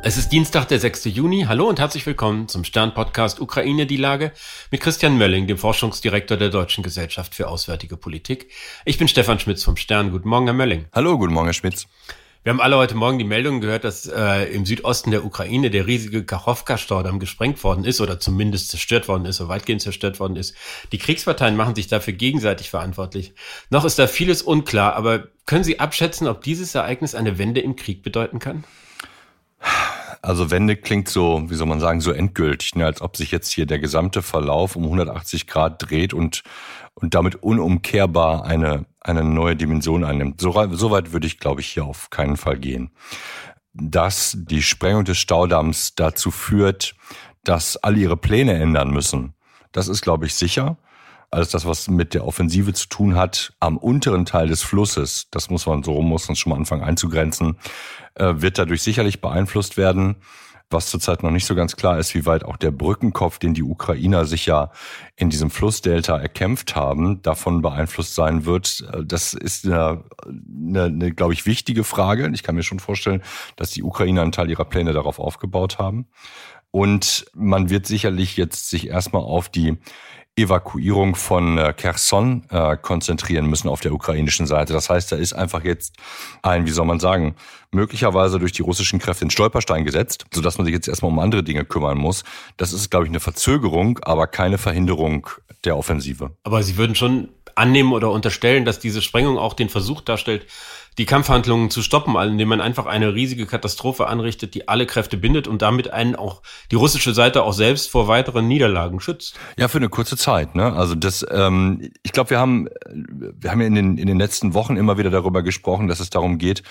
Es ist Dienstag, der 6. Juni. Hallo und herzlich willkommen zum Stern-Podcast Ukraine die Lage mit Christian Mölling, dem Forschungsdirektor der Deutschen Gesellschaft für Auswärtige Politik. Ich bin Stefan Schmitz vom Stern. Guten Morgen, Herr Mölling. Hallo, guten Morgen, Herr Schmitz. Wir haben alle heute Morgen die Meldung gehört, dass äh, im Südosten der Ukraine der riesige Kachowka-Staudamm gesprengt worden ist oder zumindest zerstört worden ist oder weitgehend zerstört worden ist. Die Kriegsparteien machen sich dafür gegenseitig verantwortlich. Noch ist da vieles unklar, aber können Sie abschätzen, ob dieses Ereignis eine Wende im Krieg bedeuten kann? Also Wende klingt so, wie soll man sagen, so endgültig, ne? als ob sich jetzt hier der gesamte Verlauf um 180 Grad dreht und, und damit unumkehrbar eine, eine neue Dimension einnimmt. So, so weit würde ich, glaube ich, hier auf keinen Fall gehen. Dass die Sprengung des Staudamms dazu führt, dass alle ihre Pläne ändern müssen, das ist, glaube ich, sicher alles das, was mit der Offensive zu tun hat, am unteren Teil des Flusses, das muss man so muss man schon mal anfangen einzugrenzen, äh, wird dadurch sicherlich beeinflusst werden. Was zurzeit noch nicht so ganz klar ist, wie weit auch der Brückenkopf, den die Ukrainer sich ja in diesem Flussdelta erkämpft haben, davon beeinflusst sein wird. Äh, das ist eine, eine, eine glaube ich, wichtige Frage. Ich kann mir schon vorstellen, dass die Ukrainer einen Teil ihrer Pläne darauf aufgebaut haben. Und man wird sicherlich jetzt sich erstmal auf die Evakuierung von äh, Kherson äh, konzentrieren müssen auf der ukrainischen Seite. Das heißt, da ist einfach jetzt ein, wie soll man sagen, möglicherweise durch die russischen Kräfte in Stolperstein gesetzt, sodass man sich jetzt erstmal um andere Dinge kümmern muss. Das ist, glaube ich, eine Verzögerung, aber keine Verhinderung der Offensive. Aber Sie würden schon annehmen oder unterstellen, dass diese Sprengung auch den Versuch darstellt, die Kampfhandlungen zu stoppen, indem man einfach eine riesige Katastrophe anrichtet, die alle Kräfte bindet und damit einen auch die russische Seite auch selbst vor weiteren Niederlagen schützt. Ja, für eine kurze Zeit. Ne? Also das, ähm, ich glaube, wir haben, wir haben ja in den in den letzten Wochen immer wieder darüber gesprochen, dass es darum geht,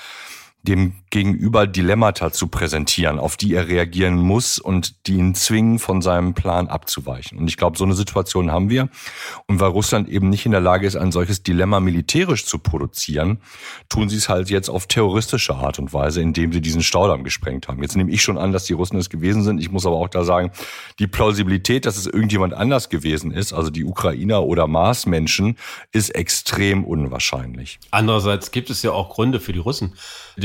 dem Gegenüber Dilemmata zu präsentieren, auf die er reagieren muss und die ihn zwingen, von seinem Plan abzuweichen. Und ich glaube, so eine Situation haben wir. Und weil Russland eben nicht in der Lage ist, ein solches Dilemma militärisch zu produzieren, tun sie es halt jetzt auf terroristische Art und Weise, indem sie diesen Staudamm gesprengt haben. Jetzt nehme ich schon an, dass die Russen es gewesen sind. Ich muss aber auch da sagen, die Plausibilität, dass es irgendjemand anders gewesen ist, also die Ukrainer oder Marsmenschen, ist extrem unwahrscheinlich. Andererseits gibt es ja auch Gründe für die Russen,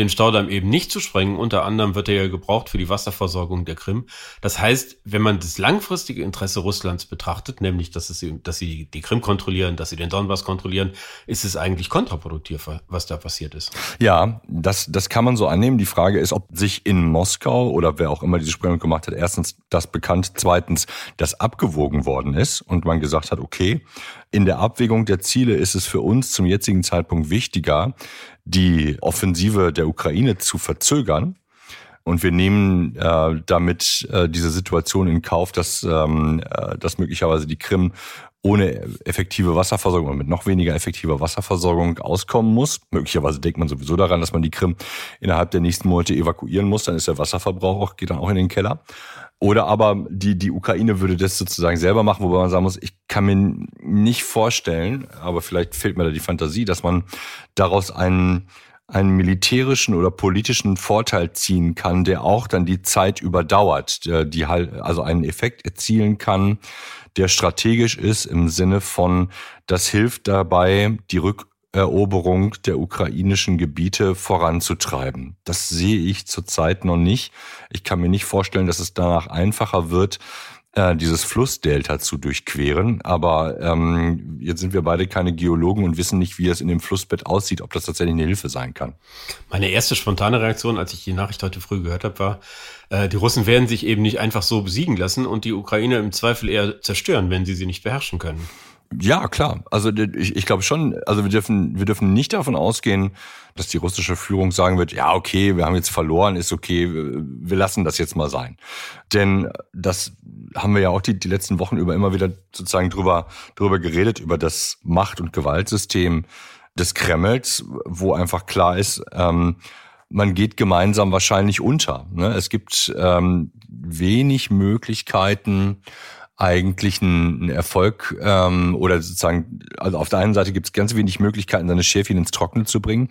den Staudamm eben nicht zu sprengen. Unter anderem wird er ja gebraucht für die Wasserversorgung der Krim. Das heißt, wenn man das langfristige Interesse Russlands betrachtet, nämlich, dass, es, dass sie die Krim kontrollieren, dass sie den Donbass kontrollieren, ist es eigentlich kontraproduktiv, was da passiert ist. Ja, das, das kann man so annehmen. Die Frage ist, ob sich in Moskau oder wer auch immer diese Sprengung gemacht hat, erstens das bekannt, zweitens das abgewogen worden ist und man gesagt hat, okay, in der Abwägung der Ziele ist es für uns zum jetzigen Zeitpunkt wichtiger, die Offensive der Ukraine zu verzögern. Und wir nehmen äh, damit äh, diese Situation in Kauf, dass, ähm, äh, dass möglicherweise die Krim ohne effektive Wasserversorgung oder mit noch weniger effektiver Wasserversorgung auskommen muss. Möglicherweise denkt man sowieso daran, dass man die Krim innerhalb der nächsten Monate evakuieren muss. Dann ist der Wasserverbrauch auch, geht dann auch in den Keller. Oder aber die, die Ukraine würde das sozusagen selber machen, wobei man sagen muss, ich kann mir nicht vorstellen, aber vielleicht fehlt mir da die Fantasie, dass man daraus einen, einen militärischen oder politischen Vorteil ziehen kann, der auch dann die Zeit überdauert, die halt, also einen Effekt erzielen kann, der strategisch ist im Sinne von, das hilft dabei, die Rück Eroberung der ukrainischen Gebiete voranzutreiben. Das sehe ich zurzeit noch nicht. Ich kann mir nicht vorstellen, dass es danach einfacher wird, äh, dieses Flussdelta zu durchqueren. Aber ähm, jetzt sind wir beide keine Geologen und wissen nicht, wie es in dem Flussbett aussieht, ob das tatsächlich eine Hilfe sein kann. Meine erste spontane Reaktion, als ich die Nachricht heute früh gehört habe, war, äh, die Russen werden sich eben nicht einfach so besiegen lassen und die Ukraine im Zweifel eher zerstören, wenn sie sie nicht beherrschen können. Ja, klar. Also ich, ich glaube schon, also wir dürfen, wir dürfen nicht davon ausgehen, dass die russische Führung sagen wird, ja, okay, wir haben jetzt verloren, ist okay, wir lassen das jetzt mal sein. Denn das haben wir ja auch die, die letzten Wochen über immer wieder sozusagen drüber, drüber geredet, über das Macht- und Gewaltsystem des Kremls, wo einfach klar ist, ähm, man geht gemeinsam wahrscheinlich unter. Ne? Es gibt ähm, wenig Möglichkeiten, eigentlich ein, ein Erfolg ähm, oder sozusagen, also auf der einen Seite gibt es ganz wenig Möglichkeiten, seine Schäfchen ins Trockene zu bringen.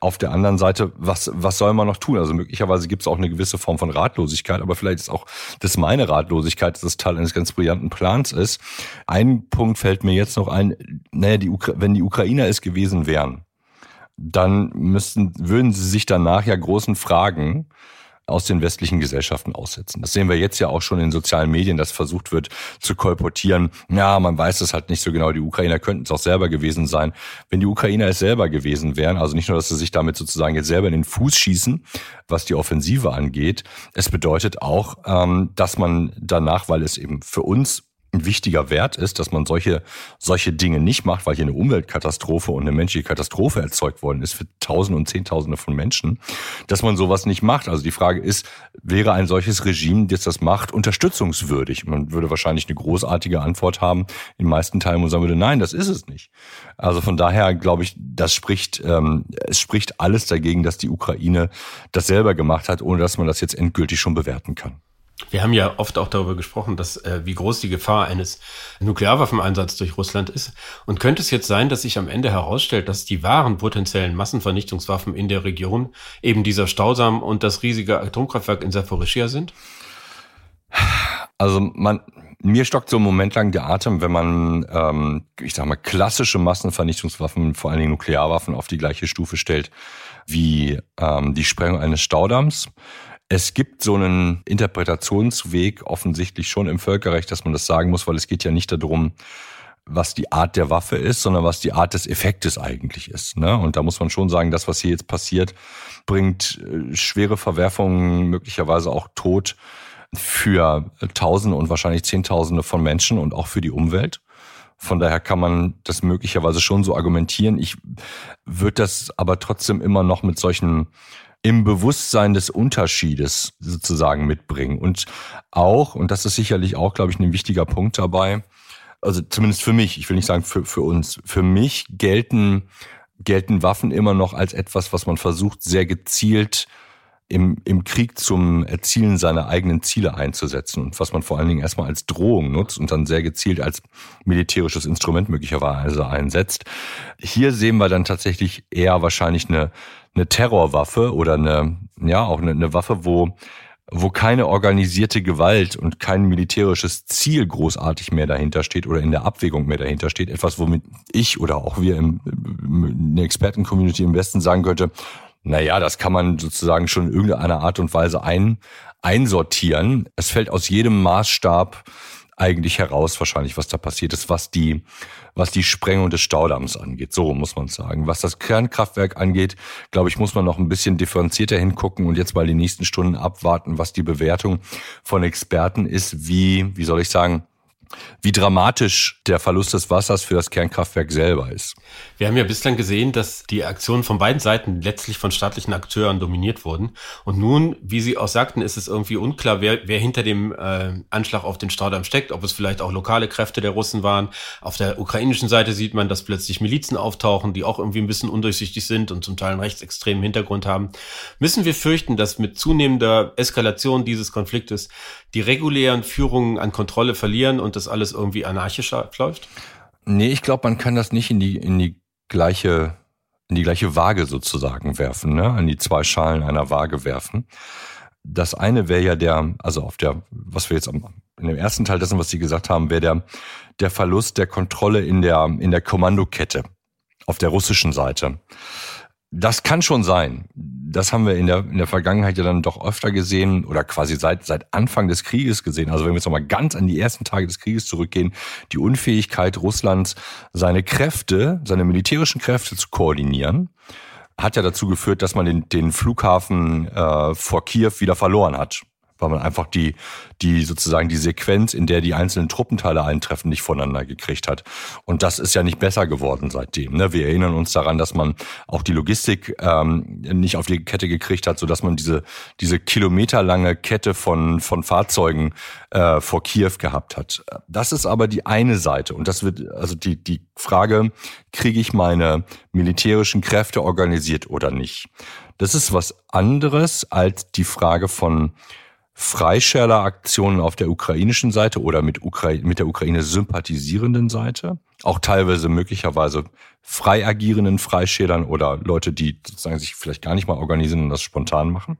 Auf der anderen Seite, was, was soll man noch tun? Also möglicherweise gibt es auch eine gewisse Form von Ratlosigkeit, aber vielleicht ist auch das meine Ratlosigkeit, dass das Teil eines ganz brillanten Plans ist. Ein Punkt fällt mir jetzt noch ein, naja, die wenn die Ukrainer es gewesen wären, dann müssten, würden sie sich danach ja großen Fragen aus den westlichen Gesellschaften aussetzen. Das sehen wir jetzt ja auch schon in sozialen Medien, dass versucht wird zu kolportieren. Ja, man weiß es halt nicht so genau. Die Ukrainer könnten es auch selber gewesen sein. Wenn die Ukrainer es selber gewesen wären, also nicht nur, dass sie sich damit sozusagen jetzt selber in den Fuß schießen, was die Offensive angeht, es bedeutet auch, ähm, dass man danach, weil es eben für uns ein wichtiger Wert ist, dass man solche, solche Dinge nicht macht, weil hier eine Umweltkatastrophe und eine menschliche Katastrophe erzeugt worden ist für Tausende und Zehntausende von Menschen, dass man sowas nicht macht. Also die Frage ist, wäre ein solches Regime, das das macht, unterstützungswürdig? Man würde wahrscheinlich eine großartige Antwort haben in meisten Teilen, wo man sagen würde, nein, das ist es nicht. Also von daher glaube ich, das spricht, ähm, es spricht alles dagegen, dass die Ukraine das selber gemacht hat, ohne dass man das jetzt endgültig schon bewerten kann. Wir haben ja oft auch darüber gesprochen, dass äh, wie groß die Gefahr eines Nuklearwaffeneinsatzes durch Russland ist. Und könnte es jetzt sein, dass sich am Ende herausstellt, dass die wahren potenziellen Massenvernichtungswaffen in der Region eben dieser Stausam und das riesige Atomkraftwerk in Saporischia sind? Also man, mir stockt so einen Moment lang der Atem, wenn man, ähm, ich sag mal, klassische Massenvernichtungswaffen, vor allen Dingen Nuklearwaffen, auf die gleiche Stufe stellt wie ähm, die Sprengung eines Staudamms. Es gibt so einen Interpretationsweg offensichtlich schon im Völkerrecht, dass man das sagen muss, weil es geht ja nicht darum, was die Art der Waffe ist, sondern was die Art des Effektes eigentlich ist. Ne? Und da muss man schon sagen, das, was hier jetzt passiert, bringt äh, schwere Verwerfungen, möglicherweise auch Tod für Tausende und wahrscheinlich Zehntausende von Menschen und auch für die Umwelt. Von daher kann man das möglicherweise schon so argumentieren. Ich würde das aber trotzdem immer noch mit solchen im Bewusstsein des Unterschiedes sozusagen mitbringen. Und auch, und das ist sicherlich auch, glaube ich, ein wichtiger Punkt dabei, also zumindest für mich, ich will nicht sagen für, für uns, für mich gelten, gelten Waffen immer noch als etwas, was man versucht, sehr gezielt im, im Krieg zum Erzielen seiner eigenen Ziele einzusetzen und was man vor allen Dingen erstmal als Drohung nutzt und dann sehr gezielt als militärisches Instrument möglicherweise einsetzt. Hier sehen wir dann tatsächlich eher wahrscheinlich eine eine Terrorwaffe oder eine, ja, auch eine, eine Waffe, wo wo keine organisierte Gewalt und kein militärisches Ziel großartig mehr dahinter steht oder in der Abwägung mehr dahinter steht. Etwas, womit ich oder auch wir im, in der Experten-Community im Westen sagen könnte, na ja, das kann man sozusagen schon in irgendeiner Art und Weise ein, einsortieren. Es fällt aus jedem Maßstab eigentlich heraus wahrscheinlich, was da passiert ist, was die, was die Sprengung des Staudamms angeht. So muss man sagen. Was das Kernkraftwerk angeht, glaube ich, muss man noch ein bisschen differenzierter hingucken und jetzt mal die nächsten Stunden abwarten, was die Bewertung von Experten ist, wie, wie soll ich sagen, wie dramatisch der Verlust des Wassers für das Kernkraftwerk selber ist. Wir haben ja bislang gesehen, dass die Aktionen von beiden Seiten letztlich von staatlichen Akteuren dominiert wurden. Und nun, wie Sie auch sagten, ist es irgendwie unklar, wer, wer hinter dem äh, Anschlag auf den Staudamm steckt, ob es vielleicht auch lokale Kräfte der Russen waren. Auf der ukrainischen Seite sieht man, dass plötzlich Milizen auftauchen, die auch irgendwie ein bisschen undurchsichtig sind und zum Teil einen rechtsextremen Hintergrund haben. Müssen wir fürchten, dass mit zunehmender Eskalation dieses Konfliktes die regulären Führungen an Kontrolle verlieren und das alles irgendwie anarchischer läuft? Nee, ich glaube, man kann das nicht in die, in die gleiche, in die gleiche Waage sozusagen werfen, ne? an die zwei Schalen einer Waage werfen. Das eine wäre ja der, also auf der, was wir jetzt am, in dem ersten Teil dessen, was Sie gesagt haben, wäre der, der Verlust der Kontrolle in der, in der Kommandokette auf der russischen Seite. Das kann schon sein. Das haben wir in der, in der Vergangenheit ja dann doch öfter gesehen oder quasi seit, seit Anfang des Krieges gesehen. Also wenn wir jetzt nochmal ganz an die ersten Tage des Krieges zurückgehen, die Unfähigkeit Russlands, seine Kräfte, seine militärischen Kräfte zu koordinieren, hat ja dazu geführt, dass man den, den Flughafen äh, vor Kiew wieder verloren hat weil man einfach die, die sozusagen die Sequenz, in der die einzelnen Truppenteile eintreffen, nicht voneinander gekriegt hat. Und das ist ja nicht besser geworden seitdem. Ne? Wir erinnern uns daran, dass man auch die Logistik ähm, nicht auf die Kette gekriegt hat, so dass man diese diese kilometerlange Kette von von Fahrzeugen äh, vor Kiew gehabt hat. Das ist aber die eine Seite und das wird also die die Frage, kriege ich meine militärischen Kräfte organisiert oder nicht? Das ist was anderes als die Frage von Freischärler-Aktionen auf der ukrainischen Seite oder mit, Ukra mit der Ukraine sympathisierenden Seite, auch teilweise möglicherweise frei agierenden Freischälern oder Leute, die sozusagen sich vielleicht gar nicht mal organisieren und das spontan machen.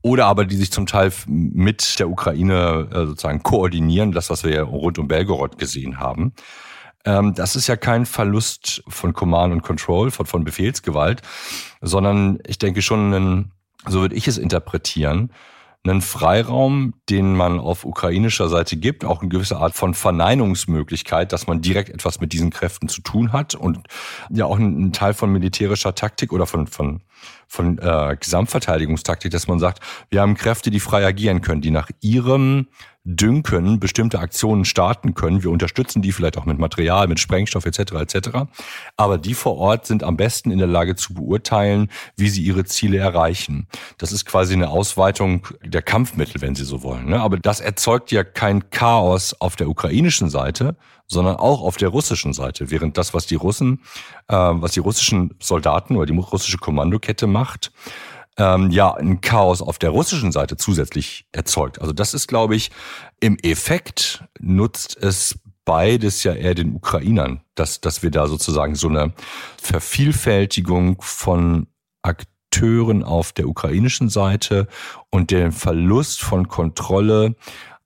Oder aber die sich zum Teil mit der Ukraine äh, sozusagen koordinieren, das, was wir rund um Belgorod gesehen haben. Ähm, das ist ja kein Verlust von Command und Control, von, von Befehlsgewalt, sondern ich denke schon ein so würde ich es interpretieren, einen Freiraum, den man auf ukrainischer Seite gibt, auch eine gewisse Art von Verneinungsmöglichkeit, dass man direkt etwas mit diesen Kräften zu tun hat und ja auch ein Teil von militärischer Taktik oder von, von, von äh, Gesamtverteidigungstaktik, dass man sagt, wir haben Kräfte, die frei agieren können, die nach ihrem Dünken bestimmte Aktionen starten können. Wir unterstützen die vielleicht auch mit Material, mit Sprengstoff etc. etc. Aber die vor Ort sind am besten in der Lage zu beurteilen, wie sie ihre Ziele erreichen. Das ist quasi eine Ausweitung der Kampfmittel, wenn Sie so wollen. Ne? Aber das erzeugt ja kein Chaos auf der ukrainischen Seite, sondern auch auf der russischen Seite. Während das, was die Russen, äh, was die russischen Soldaten oder die russische Kommandokette macht, ähm, ja ein Chaos auf der russischen Seite zusätzlich erzeugt. Also das ist, glaube ich, im Effekt nutzt es beides ja eher den Ukrainern, dass, dass wir da sozusagen so eine Vervielfältigung von Akteuren auf der ukrainischen Seite und den Verlust von Kontrolle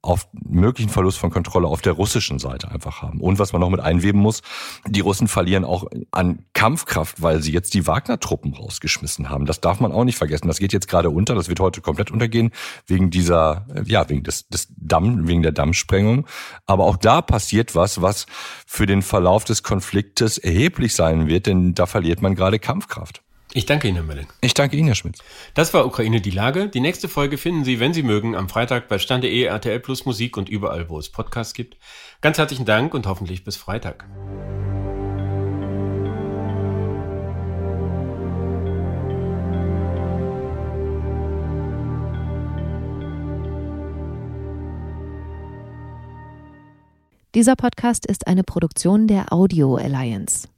auf möglichen Verlust von Kontrolle auf der russischen Seite einfach haben. Und was man noch mit einweben muss, die Russen verlieren auch an Kampfkraft, weil sie jetzt die Wagner-Truppen rausgeschmissen haben. Das darf man auch nicht vergessen. Das geht jetzt gerade unter. Das wird heute komplett untergehen wegen dieser, ja, wegen des, des Damm, wegen der Dammsprengung. Aber auch da passiert was, was für den Verlauf des Konfliktes erheblich sein wird, denn da verliert man gerade Kampfkraft. Ich danke Ihnen, Herr Melling. Ich danke Ihnen, Herr Schmitz. Das war Ukraine die Lage. Die nächste Folge finden Sie, wenn Sie mögen, am Freitag bei Stande.de, RTL Plus Musik und überall, wo es Podcasts gibt. Ganz herzlichen Dank und hoffentlich bis Freitag. Dieser Podcast ist eine Produktion der Audio Alliance.